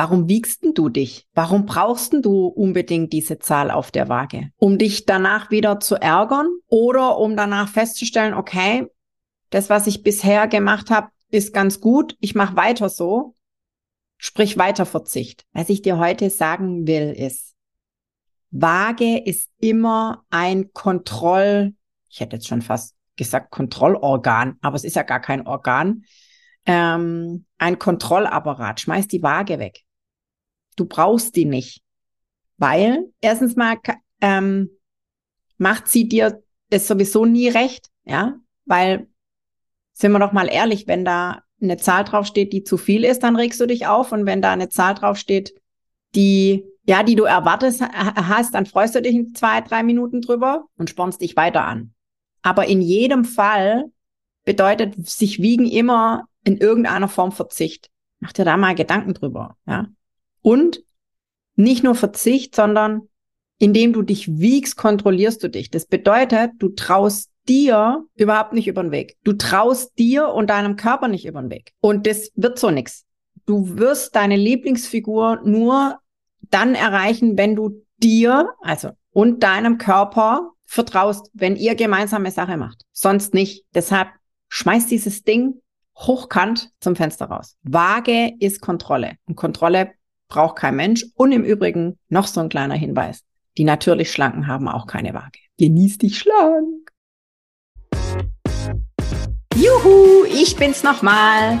Warum wiegst du dich? Warum brauchst du unbedingt diese Zahl auf der Waage? Um dich danach wieder zu ärgern oder um danach festzustellen, okay, das, was ich bisher gemacht habe, ist ganz gut, ich mache weiter so, sprich weiter Verzicht. Was ich dir heute sagen will, ist, Waage ist immer ein Kontroll, ich hätte jetzt schon fast gesagt Kontrollorgan, aber es ist ja gar kein Organ, ähm, ein Kontrollapparat. Schmeiß die Waage weg. Du brauchst die nicht. Weil, erstens mal, ähm, macht sie dir das sowieso nie recht, ja, weil, sind wir doch mal ehrlich, wenn da eine Zahl draufsteht, die zu viel ist, dann regst du dich auf und wenn da eine Zahl draufsteht, die, ja, die du erwartest hast, dann freust du dich in zwei, drei Minuten drüber und spornst dich weiter an. Aber in jedem Fall bedeutet sich wiegen immer in irgendeiner Form Verzicht. Mach dir da mal Gedanken drüber, ja. Und nicht nur Verzicht, sondern indem du dich wiegst, kontrollierst du dich. Das bedeutet, du traust dir überhaupt nicht über den Weg. Du traust dir und deinem Körper nicht über den Weg. Und das wird so nix. Du wirst deine Lieblingsfigur nur dann erreichen, wenn du dir, also und deinem Körper vertraust, wenn ihr gemeinsame Sache macht. Sonst nicht. Deshalb schmeiß dieses Ding hochkant zum Fenster raus. Waage ist Kontrolle. Und Kontrolle braucht kein Mensch. Und im Übrigen noch so ein kleiner Hinweis. Die natürlich Schlanken haben auch keine Waage. Genieß dich schlank. Juhu, ich bin's nochmal.